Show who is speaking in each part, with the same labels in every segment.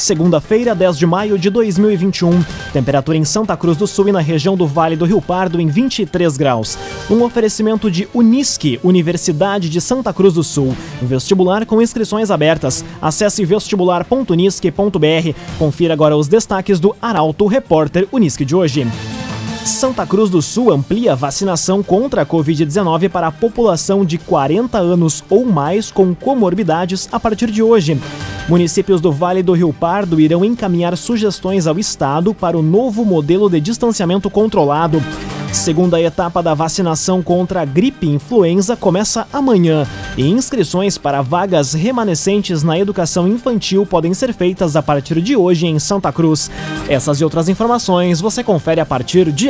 Speaker 1: Segunda-feira, 10 de maio de 2021. Temperatura em Santa Cruz do Sul e na região do Vale do Rio Pardo em 23 graus. Um oferecimento de Unisque, Universidade de Santa Cruz do Sul. Vestibular com inscrições abertas. Acesse vestibular.unisque.br. Confira agora os destaques do Arauto Repórter Unisque de hoje. Santa Cruz do Sul amplia vacinação contra a Covid-19 para a população de 40 anos ou mais com comorbidades a partir de hoje. Municípios do Vale do Rio Pardo irão encaminhar sugestões ao Estado para o novo modelo de distanciamento controlado. Segunda etapa da vacinação contra a gripe influenza começa amanhã e inscrições para vagas remanescentes na educação infantil podem ser feitas a partir de hoje em Santa Cruz. Essas e outras informações você confere a partir de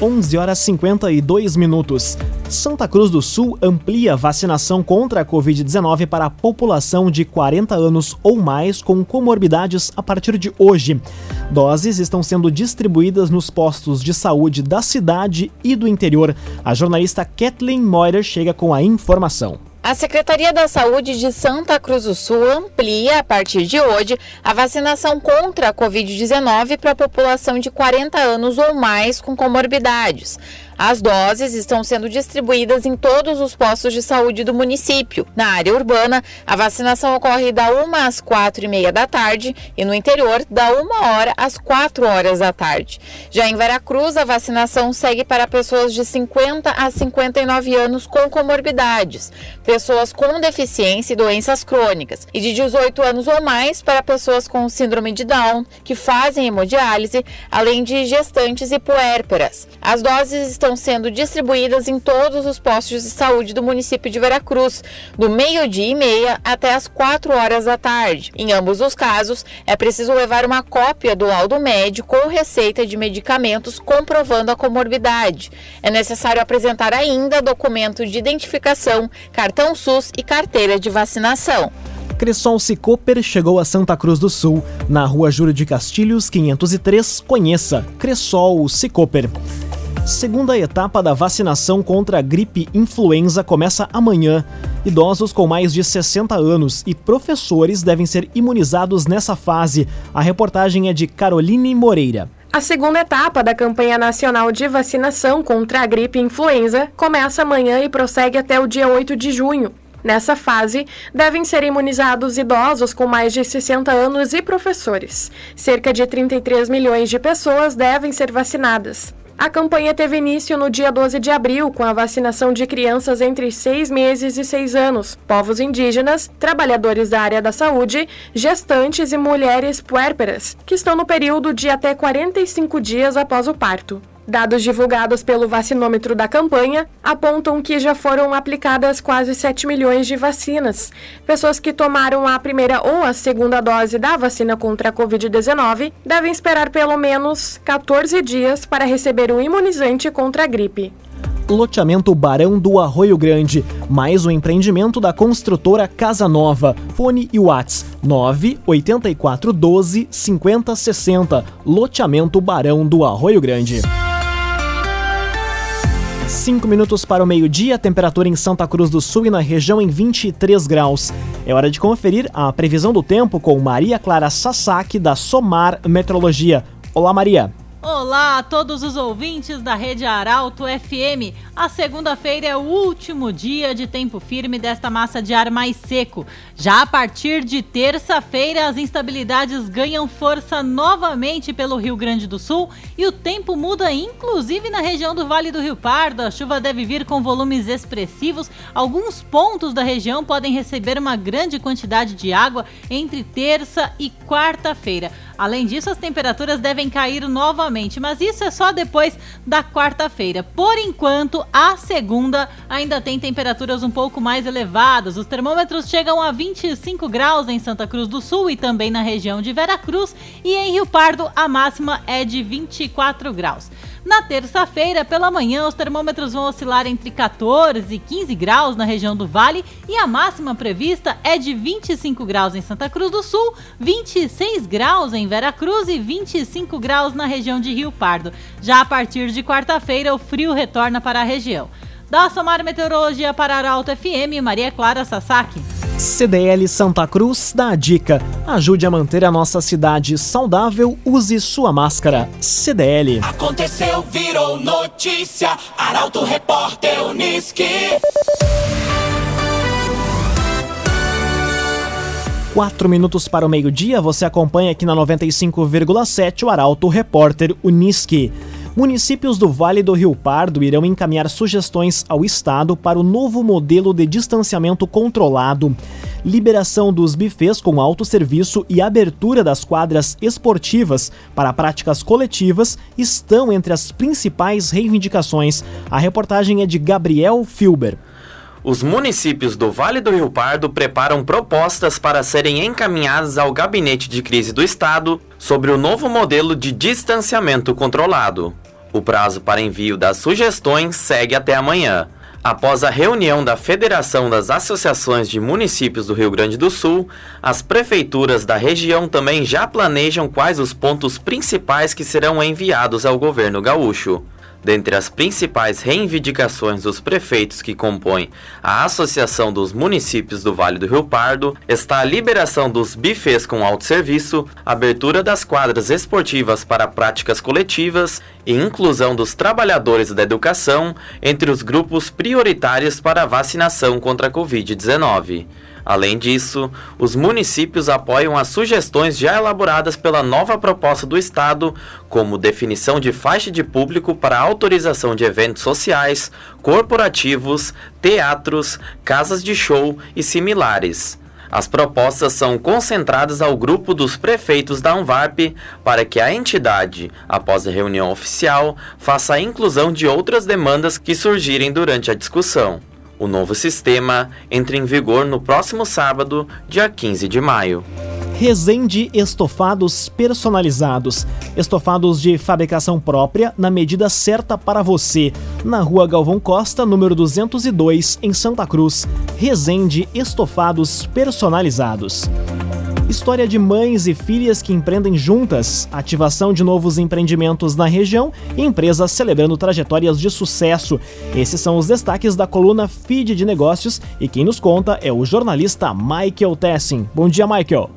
Speaker 1: 11 horas 52 minutos. Santa Cruz do Sul amplia vacinação contra a Covid-19 para a população de 40 anos ou mais com comorbidades a partir de hoje. Doses estão sendo distribuídas nos postos de saúde da cidade e do interior. A jornalista Kathleen Moyer chega com a informação.
Speaker 2: A Secretaria da Saúde de Santa Cruz do Sul amplia, a partir de hoje, a vacinação contra a Covid-19 para a população de 40 anos ou mais com comorbidades. As doses estão sendo distribuídas em todos os postos de saúde do município. Na área urbana, a vacinação ocorre da 1 às 4 e meia da tarde e no interior, da 1 hora às 4 horas da tarde. Já em Veracruz, a vacinação segue para pessoas de 50 a 59 anos com comorbidades, pessoas com deficiência e doenças crônicas, e de 18 anos ou mais para pessoas com síndrome de Down, que fazem hemodiálise, além de gestantes e puérperas. As doses estão estão sendo distribuídas em todos os postos de saúde do município de Veracruz, do meio-dia e meia até as 4 horas da tarde. Em ambos os casos, é preciso levar uma cópia do laudo médico ou receita de medicamentos comprovando a comorbidade. É necessário apresentar ainda documento de identificação, cartão SUS e carteira de vacinação.
Speaker 1: Cressol Cicoper chegou a Santa Cruz do Sul, na rua Júlio de Castilhos, 503. Conheça Cressol Cicoper. Segunda etapa da vacinação contra a gripe influenza começa amanhã. Idosos com mais de 60 anos e professores devem ser imunizados nessa fase. A reportagem é de Caroline Moreira.
Speaker 3: A segunda etapa da campanha nacional de vacinação contra a gripe influenza começa amanhã e prossegue até o dia 8 de junho. Nessa fase, devem ser imunizados idosos com mais de 60 anos e professores. Cerca de 33 milhões de pessoas devem ser vacinadas. A campanha teve início no dia 12 de abril, com a vacinação de crianças entre 6 meses e 6 anos, povos indígenas, trabalhadores da área da saúde, gestantes e mulheres puérperas, que estão no período de até 45 dias após o parto. Dados divulgados pelo vacinômetro da campanha apontam que já foram aplicadas quase 7 milhões de vacinas. Pessoas que tomaram a primeira ou a segunda dose da vacina contra a Covid-19 devem esperar pelo menos 14 dias para receber o imunizante contra a gripe.
Speaker 1: Loteamento Barão do Arroio Grande, mais um empreendimento da construtora Casa Nova. Fone e Whats 98412 5060. Loteamento Barão do Arroio Grande. 5 minutos para o meio-dia, temperatura em Santa Cruz do Sul e na região em 23 graus. É hora de conferir a previsão do tempo com Maria Clara Sasaki, da Somar Metrologia. Olá, Maria.
Speaker 4: Olá a todos os ouvintes da Rede Arauto FM. A segunda-feira é o último dia de tempo firme desta massa de ar mais seco. Já a partir de terça-feira, as instabilidades ganham força novamente pelo Rio Grande do Sul e o tempo muda inclusive na região do Vale do Rio Pardo. A chuva deve vir com volumes expressivos. Alguns pontos da região podem receber uma grande quantidade de água entre terça e quarta-feira. Além disso, as temperaturas devem cair novamente, mas isso é só depois da quarta-feira. Por enquanto, a segunda ainda tem temperaturas um pouco mais elevadas. Os termômetros chegam a 25 graus em Santa Cruz do Sul e também na região de Veracruz, e em Rio Pardo a máxima é de 24 graus. Na terça-feira, pela manhã, os termômetros vão oscilar entre 14 e 15 graus na região do Vale e a máxima prevista é de 25 graus em Santa Cruz do Sul, 26 graus em Veracruz e 25 graus na região de Rio Pardo. Já a partir de quarta-feira, o frio retorna para a região. Da Somar Meteorologia para Arauto FM, Maria Clara Sasaki.
Speaker 1: CDL Santa Cruz dá a dica: ajude a manter a nossa cidade saudável, use sua máscara. CDL.
Speaker 5: Aconteceu, virou notícia. Arauto Repórter Uniski.
Speaker 1: Quatro minutos para o meio-dia, você acompanha aqui na 95,7 o Arauto Repórter Uniski. Municípios do Vale do Rio Pardo irão encaminhar sugestões ao Estado para o novo modelo de distanciamento controlado. Liberação dos bufês com autosserviço e abertura das quadras esportivas para práticas coletivas estão entre as principais reivindicações. A reportagem é de Gabriel Filber.
Speaker 6: Os municípios do Vale do Rio Pardo preparam propostas para serem encaminhadas ao Gabinete de Crise do Estado sobre o novo modelo de distanciamento controlado. O prazo para envio das sugestões segue até amanhã. Após a reunião da Federação das Associações de Municípios do Rio Grande do Sul, as prefeituras da região também já planejam quais os pontos principais que serão enviados ao governo gaúcho. Dentre as principais reivindicações dos prefeitos que compõem a Associação dos Municípios do Vale do Rio Pardo está a liberação dos bifes com autosserviço, abertura das quadras esportivas para práticas coletivas e inclusão dos trabalhadores da educação entre os grupos prioritários para a vacinação contra a Covid-19. Além disso, os municípios apoiam as sugestões já elaboradas pela nova proposta do Estado, como definição de faixa de público para autorização de eventos sociais, corporativos, teatros, casas de show e similares. As propostas são concentradas ao grupo dos prefeitos da Anvarp para que a entidade, após a reunião oficial, faça a inclusão de outras demandas que surgirem durante a discussão. O novo sistema entra em vigor no próximo sábado, dia 15 de maio.
Speaker 1: Resende Estofados Personalizados. Estofados de fabricação própria na medida certa para você. Na rua Galvão Costa, número 202, em Santa Cruz. Resende Estofados Personalizados. História de mães e filhas que empreendem juntas, ativação de novos empreendimentos na região e empresas celebrando trajetórias de sucesso. Esses são os destaques da coluna Feed de Negócios e quem nos conta é o jornalista Michael Tessin. Bom dia, Michael.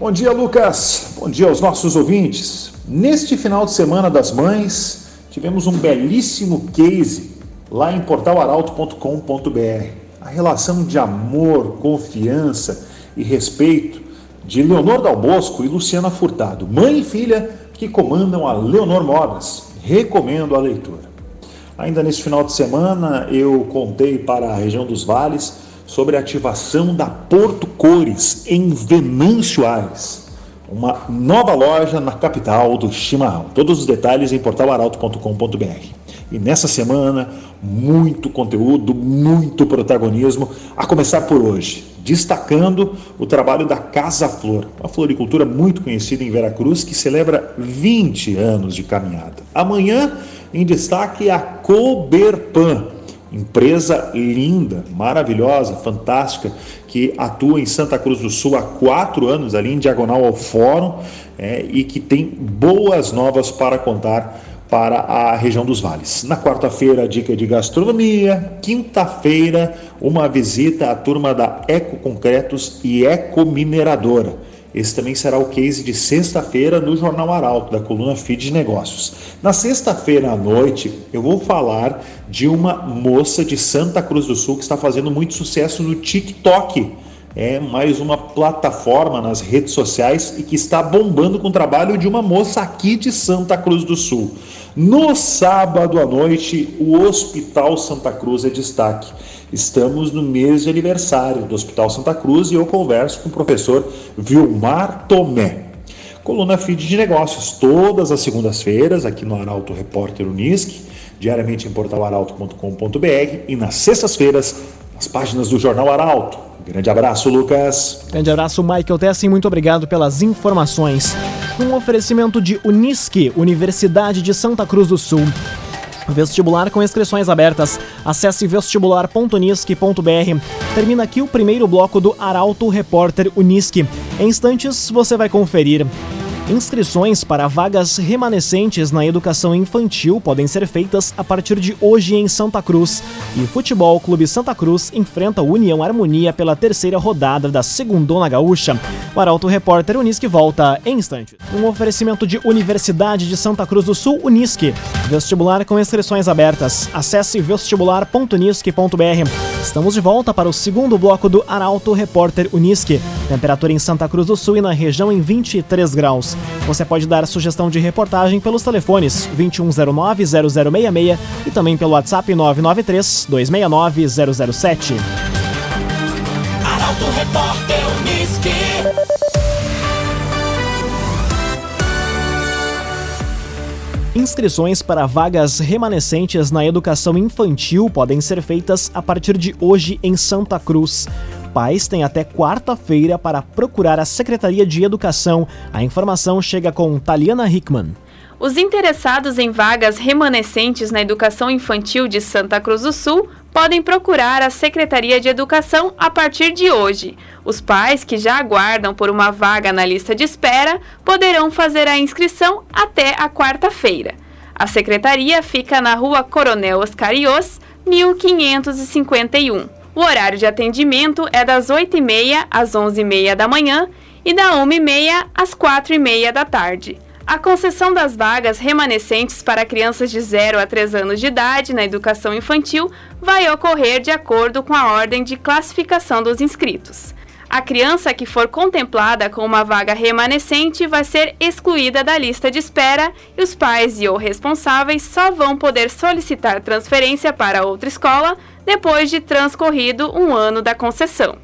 Speaker 7: Bom dia, Lucas. Bom dia aos nossos ouvintes. Neste final de semana das mães, tivemos um belíssimo case lá em portalaralto.com.br. A relação de amor, confiança e respeito de Leonor Dal Bosco e Luciana Furtado, mãe e filha que comandam a Leonor Modas. Recomendo a leitura. Ainda nesse final de semana, eu contei para a região dos vales sobre a ativação da Porto Cores em Venâncio Aires, uma nova loja na capital do chimarrão. Todos os detalhes em portalaralto.com.br. E nessa semana, muito conteúdo, muito protagonismo, a começar por hoje, destacando o trabalho da Casa Flor, uma floricultura muito conhecida em Veracruz que celebra 20 anos de caminhada. Amanhã, em destaque, a Coberpan, empresa linda, maravilhosa, fantástica, que atua em Santa Cruz do Sul há quatro anos, ali em diagonal ao Fórum, é, e que tem boas novas para contar para a região dos vales. Na quarta-feira, dica de gastronomia. Quinta-feira, uma visita à turma da Eco Concretos e Eco Mineradora. Esse também será o case de sexta-feira no Jornal Arauto, da coluna Feed de Negócios. Na sexta-feira à noite, eu vou falar de uma moça de Santa Cruz do Sul que está fazendo muito sucesso no TikTok é mais uma plataforma nas redes sociais e que está bombando com o trabalho de uma moça aqui de Santa Cruz do Sul. No sábado à noite, o Hospital Santa Cruz é destaque. Estamos no mês de aniversário do Hospital Santa Cruz e eu converso com o professor Vilmar Tomé. coluna Feed de Negócios, todas as segundas-feiras, aqui no Arauto Repórter Unisc, diariamente em portalaralto.com.br e nas sextas-feiras, nas páginas do Jornal Arauto. Grande abraço, Lucas.
Speaker 1: Grande abraço, Michael Tessin. Muito obrigado pelas informações. Um oferecimento de Unisque, Universidade de Santa Cruz do Sul. Vestibular com inscrições abertas. Acesse vestibular.unisque.br. Termina aqui o primeiro bloco do Arauto Repórter Unisque. Em instantes você vai conferir. Inscrições para vagas remanescentes na educação infantil podem ser feitas a partir de hoje em Santa Cruz. E Futebol Clube Santa Cruz enfrenta o União Harmonia pela terceira rodada da Segundona Gaúcha. O Arauto Repórter Unisque volta em instantes. Um oferecimento de Universidade de Santa Cruz do Sul, Unisque. Vestibular com inscrições abertas. Acesse vestibular.unisque.br. Estamos de volta para o segundo bloco do Arauto Repórter Unisque. Temperatura em Santa Cruz do Sul e na região em 23 graus. Você pode dar sugestão de reportagem pelos telefones 2109-0066 e também pelo WhatsApp 993-269-007.
Speaker 5: Arauto Repórter Unisque.
Speaker 1: Inscrições para vagas remanescentes na educação infantil podem ser feitas a partir de hoje em Santa Cruz. Pais têm até quarta-feira para procurar a Secretaria de Educação. A informação chega com Taliana Hickman.
Speaker 8: Os interessados em vagas remanescentes na educação infantil de Santa Cruz do Sul podem procurar a Secretaria de Educação a partir de hoje. Os pais que já aguardam por uma vaga na lista de espera poderão fazer a inscrição até a quarta-feira. A secretaria fica na rua Coronel Oscarios, 1551. O horário de atendimento é das 8h30 às 11h30 da manhã e da 1h30 às 4h30 da tarde. A concessão das vagas remanescentes para crianças de 0 a 3 anos de idade na educação infantil vai ocorrer de acordo com a ordem de classificação dos inscritos. A criança que for contemplada com uma vaga remanescente vai ser excluída da lista de espera e os pais e ou responsáveis só vão poder solicitar transferência para outra escola depois de transcorrido um ano da concessão.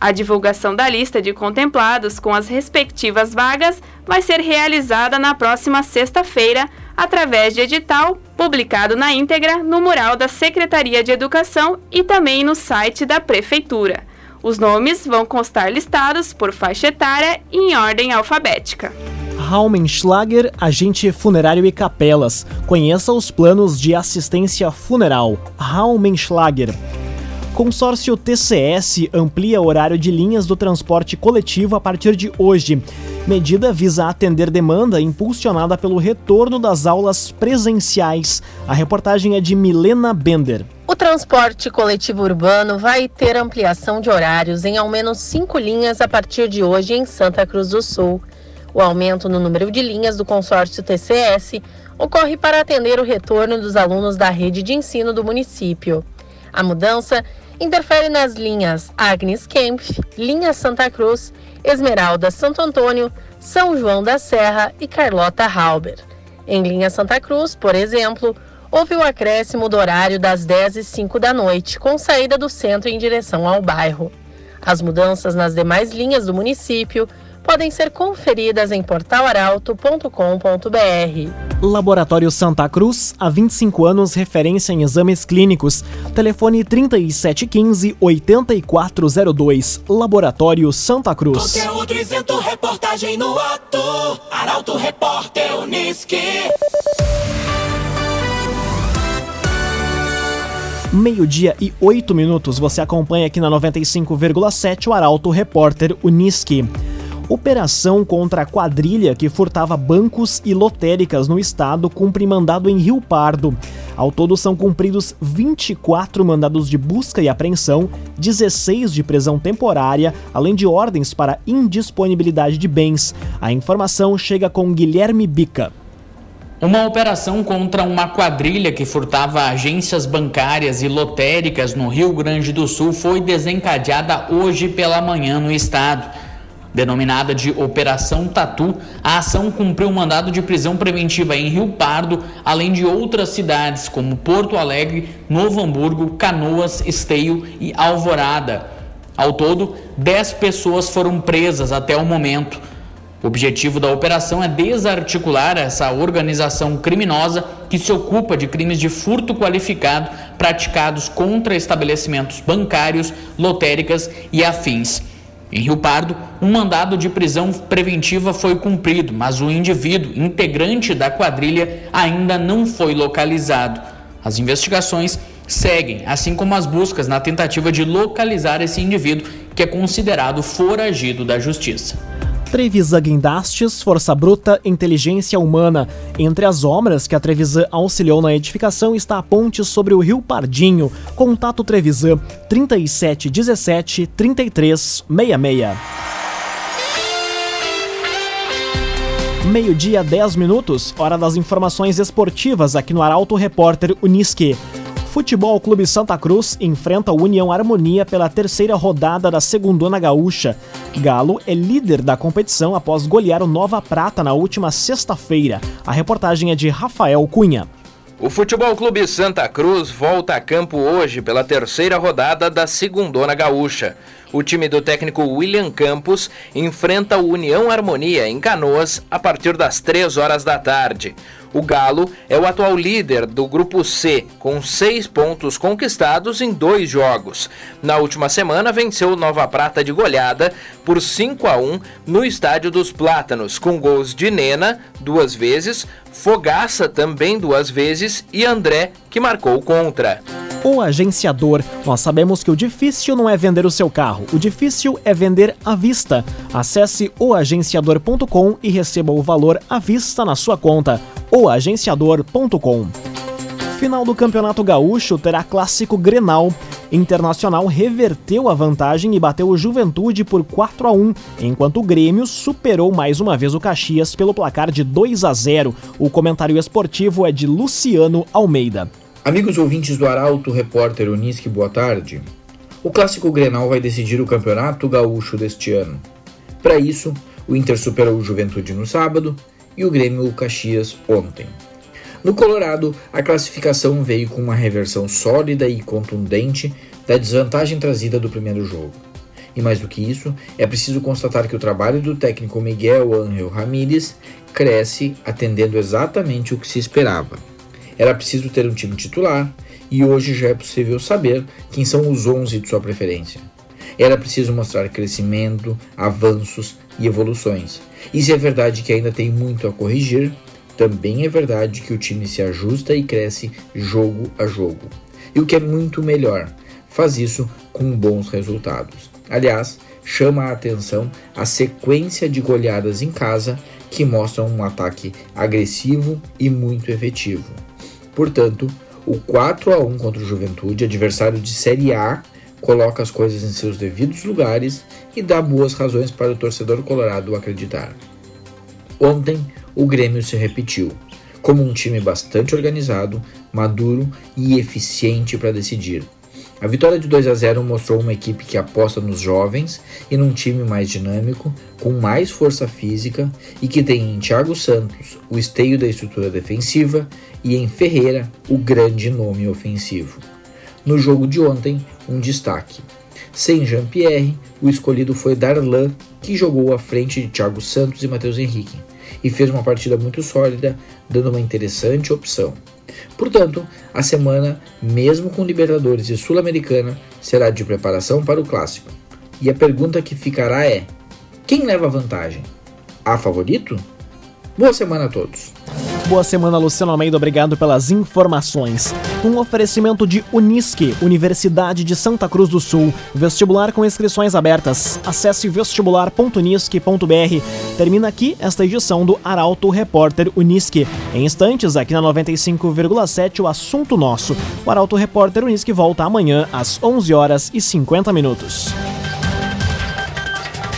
Speaker 8: A divulgação da lista de contemplados com as respectivas vagas vai ser realizada na próxima sexta-feira, através de edital publicado na íntegra no mural da Secretaria de Educação e também no site da Prefeitura. Os nomes vão constar listados por faixa etária e em ordem alfabética.
Speaker 1: Raumenschlager, agente funerário e capelas. Conheça os planos de assistência funeral. Raumenschlager. Consórcio TCS amplia horário de linhas do transporte coletivo a partir de hoje. Medida visa atender demanda impulsionada pelo retorno das aulas presenciais. A reportagem é de Milena Bender.
Speaker 9: O transporte coletivo urbano vai ter ampliação de horários em ao menos cinco linhas a partir de hoje em Santa Cruz do Sul. O aumento no número de linhas do consórcio TCS ocorre para atender o retorno dos alunos da rede de ensino do município. A mudança interfere nas linhas Agnes Kempf, Linha Santa Cruz, Esmeralda Santo Antônio, São João da Serra e Carlota Halber. Em linha Santa Cruz, por exemplo, houve o acréscimo do horário das 10 e 5 da noite, com saída do centro em direção ao bairro. As mudanças nas demais linhas do município podem ser conferidas em portalaralto.com.br.
Speaker 1: Laboratório Santa Cruz, há 25 anos, referência em exames clínicos. Telefone 3715-8402. Laboratório Santa Cruz.
Speaker 5: Conteúdo isento, reportagem no ato. Arauto Repórter Unisque.
Speaker 1: Meio-dia e oito minutos. Você acompanha aqui na 95,7 o Arauto Repórter Unisque. Operação contra a quadrilha que furtava bancos e lotéricas no estado cumpre mandado em Rio Pardo. Ao todo são cumpridos 24 mandados de busca e apreensão, 16 de prisão temporária, além de ordens para indisponibilidade de bens. A informação chega com Guilherme Bica.
Speaker 10: Uma operação contra uma quadrilha que furtava agências bancárias e lotéricas no Rio Grande do Sul foi desencadeada hoje pela manhã no estado. Denominada de Operação Tatu, a ação cumpriu mandado de prisão preventiva em Rio Pardo, além de outras cidades como Porto Alegre, Novo Hamburgo, Canoas, Esteio e Alvorada. Ao todo, 10 pessoas foram presas até o momento. O objetivo da operação é desarticular essa organização criminosa que se ocupa de crimes de furto qualificado praticados contra estabelecimentos bancários, lotéricas e afins. Em Rio Pardo, um mandado de prisão preventiva foi cumprido, mas o indivíduo integrante da quadrilha ainda não foi localizado. As investigações seguem, assim como as buscas na tentativa de localizar esse indivíduo que é considerado foragido da justiça.
Speaker 1: Trevisan Guindastes, Força Bruta, Inteligência Humana. Entre as obras que a Trevisan auxiliou na edificação está a ponte sobre o Rio Pardinho. Contato Trevisan 3717 3366. Meio-dia, 10 minutos, hora das informações esportivas aqui no Arauto Repórter Unisque. Futebol Clube Santa Cruz enfrenta o União Harmonia pela terceira rodada da Segundona Gaúcha. Galo é líder da competição após golear o Nova Prata na última sexta-feira. A reportagem é de Rafael Cunha.
Speaker 11: O Futebol Clube Santa Cruz volta a campo hoje pela terceira rodada da Segundona Gaúcha. O time do técnico William Campos enfrenta o União Harmonia em Canoas a partir das 3 horas da tarde. O Galo é o atual líder do Grupo C, com seis pontos conquistados em dois jogos. Na última semana, venceu Nova Prata de goleada por 5 a 1 no Estádio dos Plátanos, com gols de Nena duas vezes, Fogaça também duas vezes e André, que marcou contra.
Speaker 1: O agenciador. Nós sabemos que o difícil não é vender o seu carro, o difícil é vender à vista. Acesse oagenciador.com e receba o valor à vista na sua conta. oagenciador.com. Final do Campeonato Gaúcho terá clássico Grenal. Internacional reverteu a vantagem e bateu o Juventude por 4 a 1, enquanto o Grêmio superou mais uma vez o Caxias pelo placar de 2 a 0. O comentário esportivo é de Luciano Almeida.
Speaker 12: Amigos ouvintes do Arauto, repórter Unisque, boa tarde. O clássico Grenal vai decidir o campeonato gaúcho deste ano. Para isso, o Inter superou o Juventude no sábado e o Grêmio o Caxias ontem. No Colorado, a classificação veio com uma reversão sólida e contundente da desvantagem trazida do primeiro jogo. E mais do que isso, é preciso constatar que o trabalho do técnico Miguel Ángel Ramírez cresce atendendo exatamente o que se esperava era preciso ter um time titular e hoje já é possível saber quem são os 11 de sua preferência. Era preciso mostrar crescimento, avanços e evoluções. E se é verdade que ainda tem muito a corrigir, também é verdade que o time se ajusta e cresce jogo a jogo. E o que é muito melhor, faz isso com bons resultados. Aliás, chama a atenção a sequência de goleadas em casa que mostram um ataque agressivo e muito efetivo. Portanto, o 4 a 1 contra o Juventude, adversário de Série A, coloca as coisas em seus devidos lugares e dá boas razões para o torcedor colorado acreditar. Ontem, o Grêmio se repetiu, como um time bastante organizado, maduro e eficiente para decidir. A vitória de 2 a 0 mostrou uma equipe que aposta nos jovens e num time mais dinâmico, com mais força física e que tem em Thiago Santos o esteio da estrutura defensiva e em Ferreira o grande nome ofensivo. No jogo de ontem, um destaque. Sem Jean-Pierre, o escolhido foi Darlan, que jogou à frente de Thiago Santos e Matheus Henrique, e fez uma partida muito sólida, dando uma interessante opção. Portanto, a semana, mesmo com Libertadores e Sul-Americana, será de preparação para o clássico. E a pergunta que ficará é: quem leva vantagem? Há favorito? Boa semana a todos.
Speaker 1: Boa semana, Luciano Almeida. Obrigado pelas informações. Um oferecimento de Unisque, Universidade de Santa Cruz do Sul. Vestibular com inscrições abertas. Acesse vestibular.unisque.br. Termina aqui esta edição do Arauto Repórter Unisque. Em instantes, aqui na 95,7, o assunto nosso. O Arauto Repórter Unisque volta amanhã às 11 horas e 50 minutos.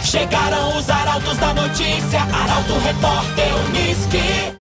Speaker 5: Chegaram os arautos da notícia, Arauto Repórter Unisque.